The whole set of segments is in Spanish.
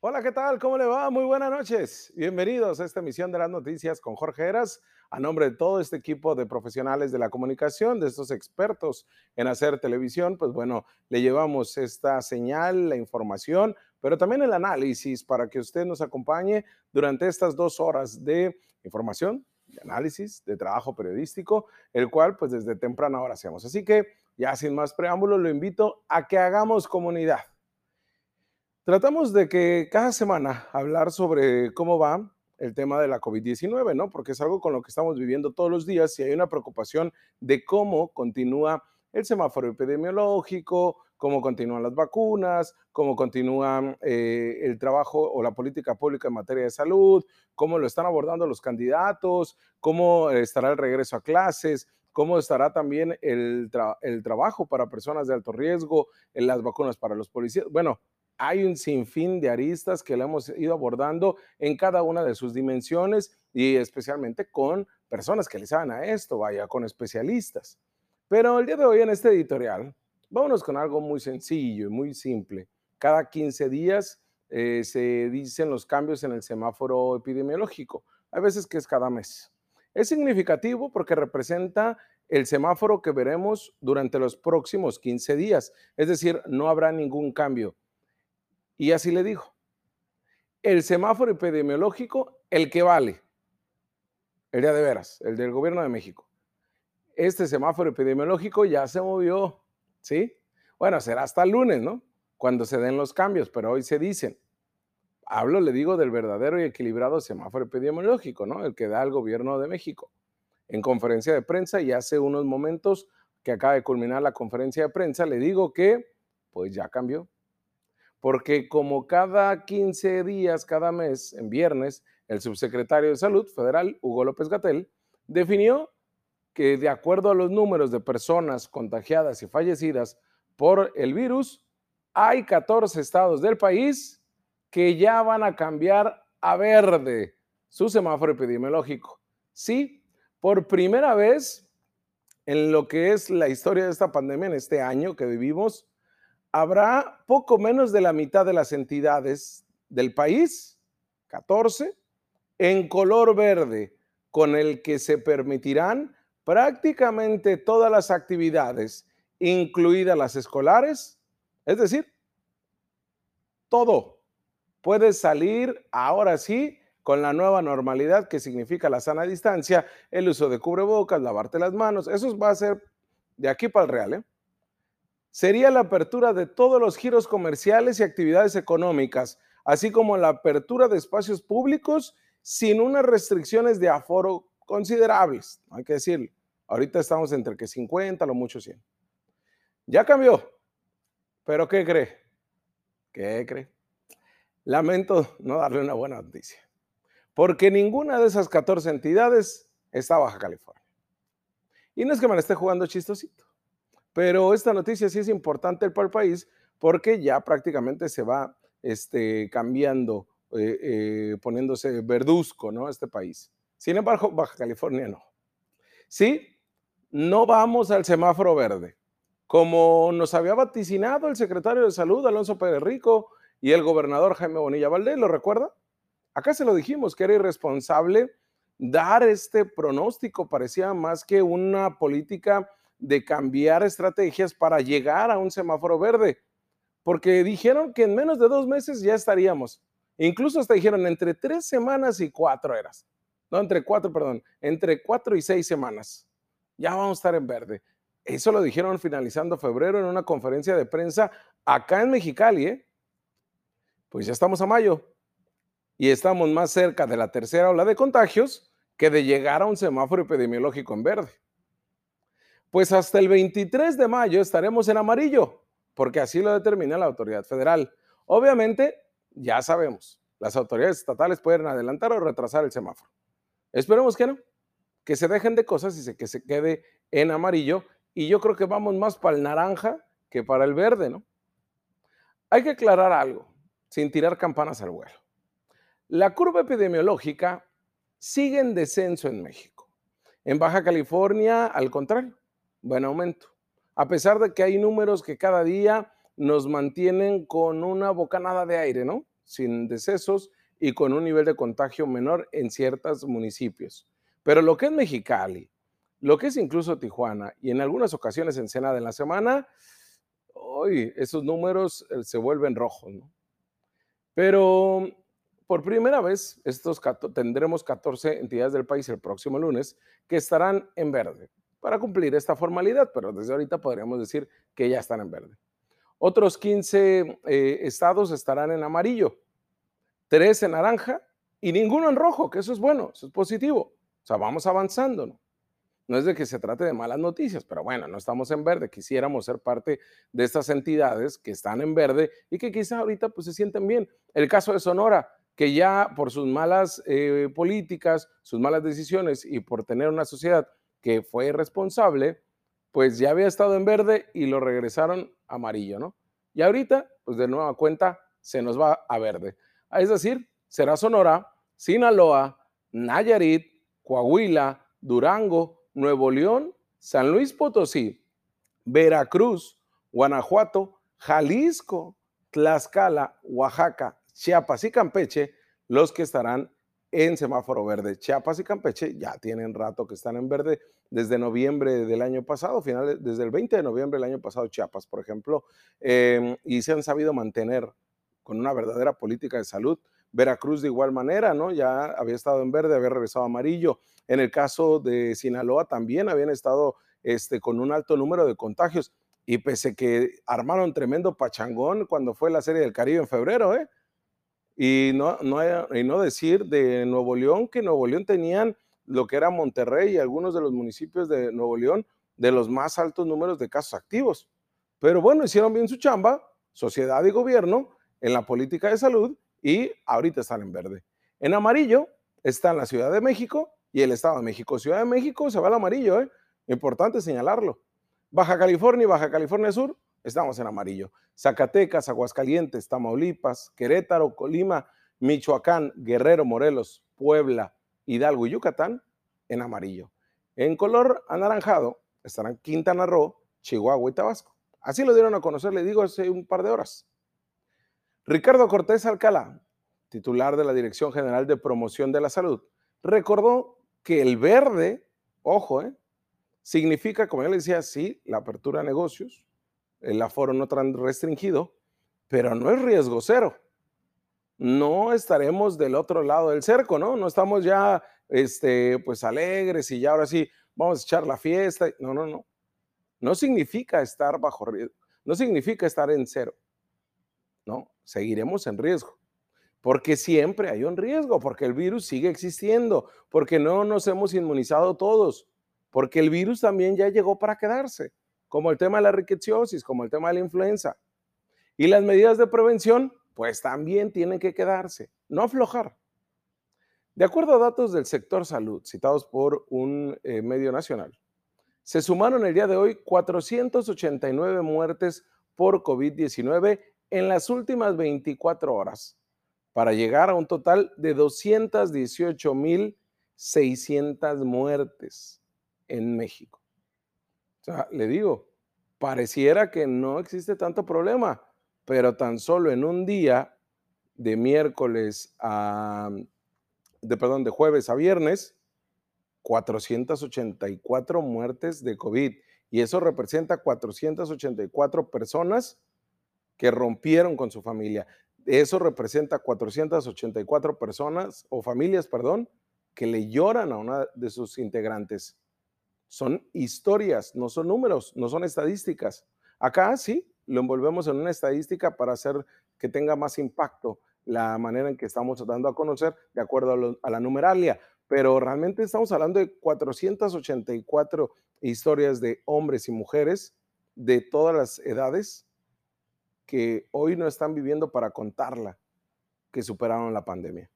Hola, ¿qué tal? ¿Cómo le va? Muy buenas noches. Bienvenidos a esta emisión de las noticias con Jorge Heras. A nombre de todo este equipo de profesionales de la comunicación, de estos expertos en hacer televisión, pues bueno, le llevamos esta señal, la información, pero también el análisis para que usted nos acompañe durante estas dos horas de información, de análisis, de trabajo periodístico, el cual pues desde temprana hora hacemos. Así que ya sin más preámbulos, lo invito a que hagamos comunidad Tratamos de que cada semana hablar sobre cómo va el tema de la COVID-19, ¿no? Porque es algo con lo que estamos viviendo todos los días y hay una preocupación de cómo continúa el semáforo epidemiológico, cómo continúan las vacunas, cómo continúa eh, el trabajo o la política pública en materia de salud, cómo lo están abordando los candidatos, cómo estará el regreso a clases, cómo estará también el, el trabajo para personas de alto riesgo, en las vacunas para los policías. Bueno, hay un sinfín de aristas que le hemos ido abordando en cada una de sus dimensiones y especialmente con personas que le saben a esto, vaya, con especialistas. Pero el día de hoy en este editorial, vámonos con algo muy sencillo y muy simple. Cada 15 días eh, se dicen los cambios en el semáforo epidemiológico. Hay veces que es cada mes. Es significativo porque representa el semáforo que veremos durante los próximos 15 días. Es decir, no habrá ningún cambio y así le dijo, el semáforo epidemiológico, el que vale, el de veras, el del gobierno de México. Este semáforo epidemiológico ya se movió, ¿sí? Bueno, será hasta el lunes, ¿no? Cuando se den los cambios, pero hoy se dicen. Hablo, le digo, del verdadero y equilibrado semáforo epidemiológico, ¿no? El que da el gobierno de México. En conferencia de prensa y hace unos momentos que acaba de culminar la conferencia de prensa, le digo que pues ya cambió porque como cada 15 días, cada mes, en viernes, el subsecretario de Salud federal, Hugo López Gatel, definió que de acuerdo a los números de personas contagiadas y fallecidas por el virus, hay 14 estados del país que ya van a cambiar a verde su semáforo epidemiológico. Sí, por primera vez en lo que es la historia de esta pandemia en este año que vivimos, habrá poco menos de la mitad de las entidades del país, 14, en color verde, con el que se permitirán prácticamente todas las actividades, incluidas las escolares, es decir, todo puede salir ahora sí con la nueva normalidad que significa la sana distancia, el uso de cubrebocas, lavarte las manos, eso va a ser de aquí para el real, ¿eh? Sería la apertura de todos los giros comerciales y actividades económicas, así como la apertura de espacios públicos sin unas restricciones de aforo considerables, hay que decirlo. Ahorita estamos entre que 50, lo mucho 100. Ya cambió, pero ¿qué cree? ¿Qué cree? Lamento no darle una buena noticia, porque ninguna de esas 14 entidades está Baja California. Y no es que me la esté jugando chistosito. Pero esta noticia sí es importante para el país porque ya prácticamente se va este, cambiando, eh, eh, poniéndose verduzco, ¿no? Este país. Sin embargo, Baja California no. Sí, no vamos al semáforo verde. Como nos había vaticinado el secretario de Salud, Alonso Pérez Rico, y el gobernador Jaime Bonilla Valdés, ¿lo recuerda? Acá se lo dijimos que era irresponsable dar este pronóstico, parecía más que una política de cambiar estrategias para llegar a un semáforo verde, porque dijeron que en menos de dos meses ya estaríamos. Incluso hasta dijeron entre tres semanas y cuatro eras. No, entre cuatro, perdón, entre cuatro y seis semanas. Ya vamos a estar en verde. Eso lo dijeron finalizando febrero en una conferencia de prensa acá en Mexicali, ¿eh? Pues ya estamos a mayo y estamos más cerca de la tercera ola de contagios que de llegar a un semáforo epidemiológico en verde. Pues hasta el 23 de mayo estaremos en amarillo, porque así lo determina la autoridad federal. Obviamente, ya sabemos, las autoridades estatales pueden adelantar o retrasar el semáforo. Esperemos que no, que se dejen de cosas y que se quede en amarillo. Y yo creo que vamos más para el naranja que para el verde, ¿no? Hay que aclarar algo, sin tirar campanas al vuelo. La curva epidemiológica sigue en descenso en México. En Baja California, al contrario, buen aumento. A pesar de que hay números que cada día nos mantienen con una bocanada de aire, ¿no? sin decesos y con un nivel de contagio menor en ciertos municipios. Pero lo que es Mexicali, lo que es incluso Tijuana y en algunas ocasiones en Ensenada en la semana, hoy esos números eh, se vuelven rojos, ¿no? Pero por primera vez, estos tendremos 14 entidades del país el próximo lunes que estarán en verde para cumplir esta formalidad, pero desde ahorita podríamos decir que ya están en verde. Otros 15 eh, estados estarán en amarillo, tres en naranja y ninguno en rojo, que eso es bueno, eso es positivo. O sea, vamos avanzando, ¿no? Es de que se trate de malas noticias, pero bueno, no estamos en verde. Quisiéramos ser parte de estas entidades que están en verde y que quizá ahorita pues se sienten bien. El caso de Sonora, que ya por sus malas eh, políticas, sus malas decisiones y por tener una sociedad que fue irresponsable, pues ya había estado en verde y lo regresaron amarillo, ¿no? Y ahorita, pues de nueva cuenta, se nos va a verde. Es decir, será Sonora, Sinaloa, Nayarit, Coahuila, Durango, Nuevo León, San Luis Potosí, Veracruz, Guanajuato, Jalisco, Tlaxcala, Oaxaca, Chiapas y Campeche, los que estarán en semáforo verde. Chiapas y Campeche ya tienen rato que están en verde desde noviembre del año pasado, finales, desde el 20 de noviembre del año pasado, Chiapas, por ejemplo, em, y se han sabido mantener con una verdadera política de salud. Veracruz de igual manera, ¿no? Ya había estado en verde, había regresado amarillo. En el caso de Sinaloa también habían estado este, con un alto número de contagios. Y pese que armaron tremendo pachangón cuando fue la Serie del Caribe en febrero, ¿eh? Y no, no, y no decir de Nuevo León, que Nuevo León tenían lo que era Monterrey y algunos de los municipios de Nuevo León de los más altos números de casos activos. Pero bueno, hicieron bien su chamba, sociedad y gobierno, en la política de salud y ahorita están en verde. En amarillo está la Ciudad de México y el Estado de México. Ciudad de México se va al amarillo, ¿eh? Importante señalarlo. Baja California y Baja California Sur estamos en amarillo. Zacatecas, Aguascalientes, Tamaulipas, Querétaro, Colima, Michoacán, Guerrero, Morelos, Puebla, Hidalgo y Yucatán en amarillo. En color anaranjado estarán Quintana Roo, Chihuahua y Tabasco. Así lo dieron a conocer, le digo, hace un par de horas. Ricardo Cortés Alcalá, titular de la Dirección General de Promoción de la Salud, recordó que el verde, ojo, eh, significa, como ya le decía, sí, la apertura de negocios, el aforo no tan restringido, pero no es riesgo cero. No estaremos del otro lado del cerco, ¿no? No estamos ya, este, pues alegres y ya ahora sí vamos a echar la fiesta. No, no, no. No significa estar bajo riesgo. No significa estar en cero. No, seguiremos en riesgo. Porque siempre hay un riesgo, porque el virus sigue existiendo, porque no nos hemos inmunizado todos, porque el virus también ya llegó para quedarse como el tema de la riqueciosis, como el tema de la influenza. Y las medidas de prevención, pues también tienen que quedarse, no aflojar. De acuerdo a datos del sector salud citados por un eh, medio nacional, se sumaron el día de hoy 489 muertes por COVID-19 en las últimas 24 horas, para llegar a un total de 218.600 muertes en México le digo, pareciera que no existe tanto problema, pero tan solo en un día de miércoles a, de, perdón, de jueves a viernes, 484 muertes de COVID. Y eso representa 484 personas que rompieron con su familia. Eso representa 484 personas o familias, perdón, que le lloran a una de sus integrantes son historias, no son números, no son estadísticas. Acá sí, lo envolvemos en una estadística para hacer que tenga más impacto la manera en que estamos dando a conocer de acuerdo a, la numeralia, pero realmente estamos hablando de 484 historias de hombres y mujeres de todas las edades que hoy no están viviendo para contarla, que superaron la pandemia.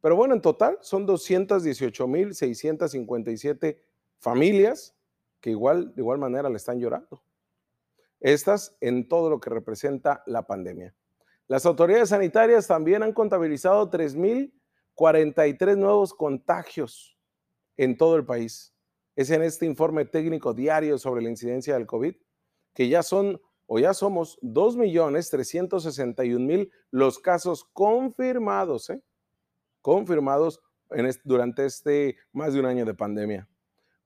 Pero bueno, en total son 218.657 familias que igual, de igual manera le están llorando. Estas en todo lo que representa la pandemia. Las autoridades sanitarias también han contabilizado 3.043 nuevos contagios en todo el país. Es en este informe técnico diario sobre la incidencia del COVID, que ya son o ya somos 2.361.000 los casos confirmados, ¿eh? confirmados durante este más de un año de pandemia.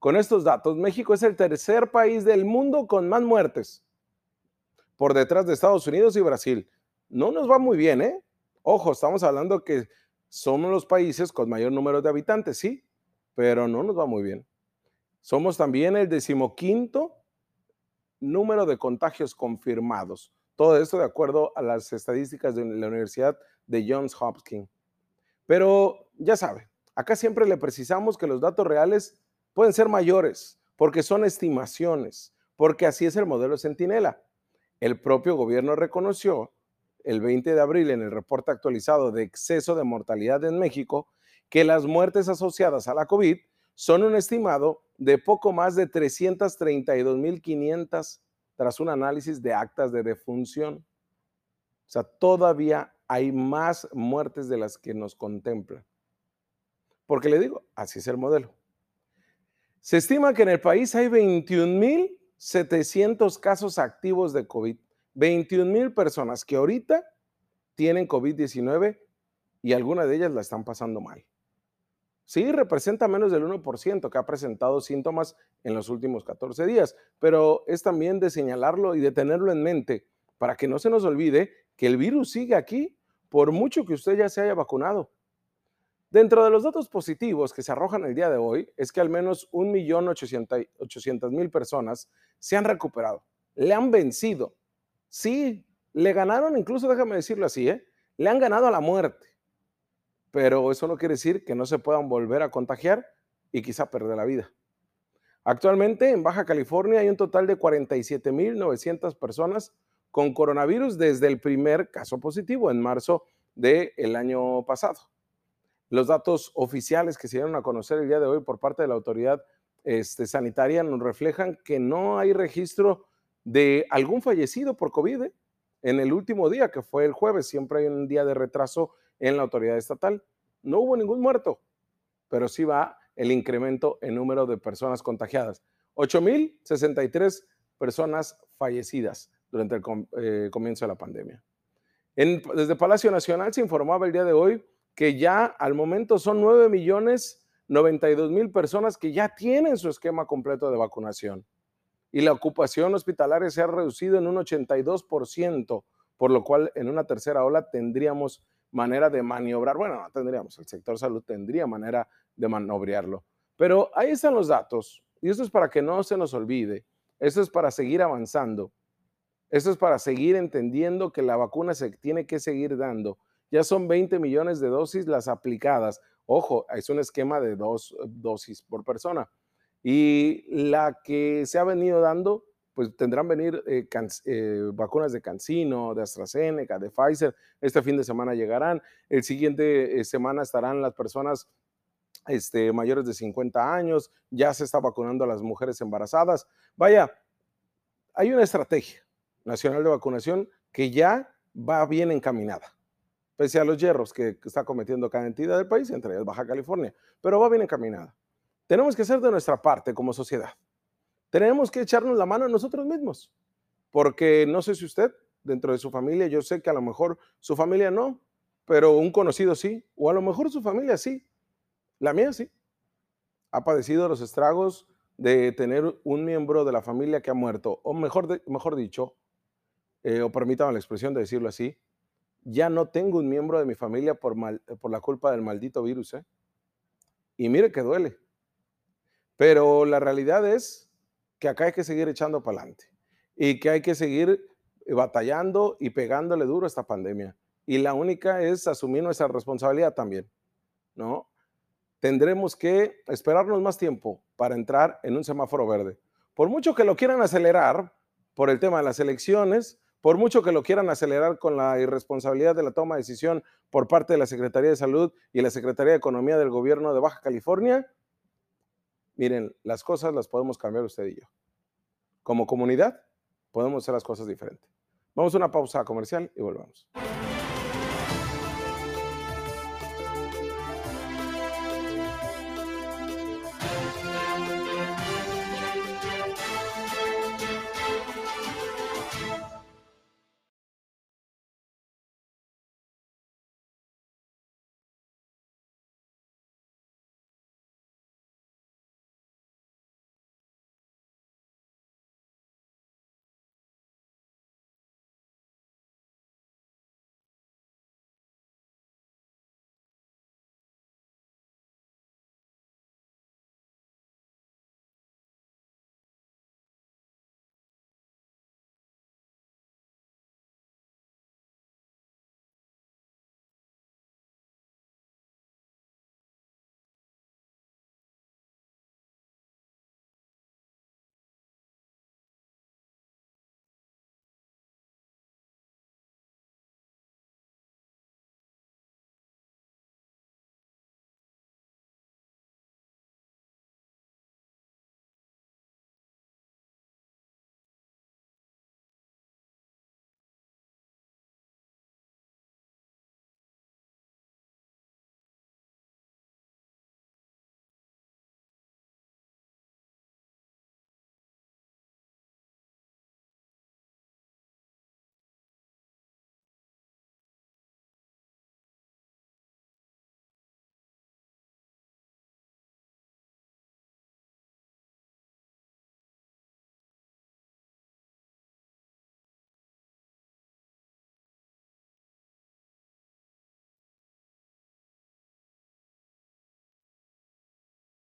Con estos datos, México es el tercer país del mundo con más muertes, por detrás de Estados Unidos y Brasil. No nos va muy bien, ¿eh? Ojo, estamos hablando que somos los países con mayor número de habitantes, sí, pero no nos va muy bien. Somos también el decimoquinto número de contagios confirmados. Todo esto de acuerdo a las estadísticas de la Universidad de Johns Hopkins. Pero ya sabe, acá siempre le precisamos que los datos reales pueden ser mayores porque son estimaciones, porque así es el modelo Centinela. El propio gobierno reconoció el 20 de abril en el reporte actualizado de exceso de mortalidad en México que las muertes asociadas a la COVID son un estimado de poco más de 332.500 tras un análisis de actas de defunción. O sea, todavía hay más muertes de las que nos contemplan. Porque le digo, así es el modelo. Se estima que en el país hay 21.700 casos activos de COVID. 21.000 personas que ahorita tienen COVID-19 y algunas de ellas la están pasando mal. Sí, representa menos del 1% que ha presentado síntomas en los últimos 14 días, pero es también de señalarlo y de tenerlo en mente para que no se nos olvide que el virus sigue aquí por mucho que usted ya se haya vacunado. Dentro de los datos positivos que se arrojan el día de hoy es que al menos 1.800.000 personas se han recuperado, le han vencido. Sí, le ganaron, incluso déjame decirlo así, ¿eh? le han ganado a la muerte pero eso no quiere decir que no se puedan volver a contagiar y quizá perder la vida. Actualmente en Baja California hay un total de 47.900 personas con coronavirus desde el primer caso positivo en marzo del año pasado. Los datos oficiales que se dieron a conocer el día de hoy por parte de la autoridad este, sanitaria nos reflejan que no hay registro de algún fallecido por COVID ¿eh? en el último día, que fue el jueves. Siempre hay un día de retraso en la autoridad estatal. No hubo ningún muerto, pero sí va el incremento en número de personas contagiadas. 8.063 personas fallecidas durante el eh, comienzo de la pandemia. desde Palacio Nacional se informaba el día de hoy que ya al momento son 9 millones 92 mil personas que ya tienen su esquema completo de vacunación. Y la ocupación hospitalaria se ha reducido en un 82%, por lo cual en una tercera ola tendríamos manera de maniobrar. Bueno, no tendríamos, el sector salud tendría manera de manobrearlo. Pero ahí están los datos. Y esto es para que no se nos olvide. Esto es para seguir avanzando. Esto es para seguir entendiendo que la vacuna se tiene que seguir dando. Ya son 20 millones de dosis las aplicadas. Ojo, es un esquema de dos dosis por persona. Y la que se ha venido dando pues tendrán venir eh, eh, vacunas de Cancino, de AstraZeneca, de Pfizer. Este fin de semana llegarán. El siguiente eh, semana estarán las personas este, mayores de 50 años. Ya se está vacunando a las mujeres embarazadas. Vaya, hay una estrategia nacional de vacunación que ya va bien encaminada, pese a los hierros que está cometiendo cada entidad del país, entre ellas Baja California, pero va bien encaminada. Tenemos que hacer de nuestra parte como sociedad tenemos que echarnos la mano a nosotros mismos, porque no sé si usted, dentro de su familia, yo sé que a lo mejor su familia no, pero un conocido sí, o a lo mejor su familia sí, la mía sí. Ha padecido los estragos de tener un miembro de la familia que ha muerto, o mejor, mejor dicho, eh, o permítame la expresión de decirlo así, ya no tengo un miembro de mi familia por, por la culpa del maldito virus. ¿eh? Y mire que duele. Pero la realidad es que acá hay que seguir echando para adelante y que hay que seguir eh, batallando y pegándole duro a esta pandemia. Y la única es asumir nuestra responsabilidad también, ¿no? Tendremos que esperarnos más tiempo para entrar en un semáforo verde. Por mucho que lo quieran acelerar por el tema de las elecciones, por mucho que lo quieran acelerar con la irresponsabilidad de la toma de decisión por parte de la Secretaría de Salud y la Secretaría de Economía del Gobierno de Baja California, Miren, las cosas las podemos cambiar usted y yo. Como comunidad, podemos hacer las cosas diferentes. Vamos a una pausa comercial y volvemos.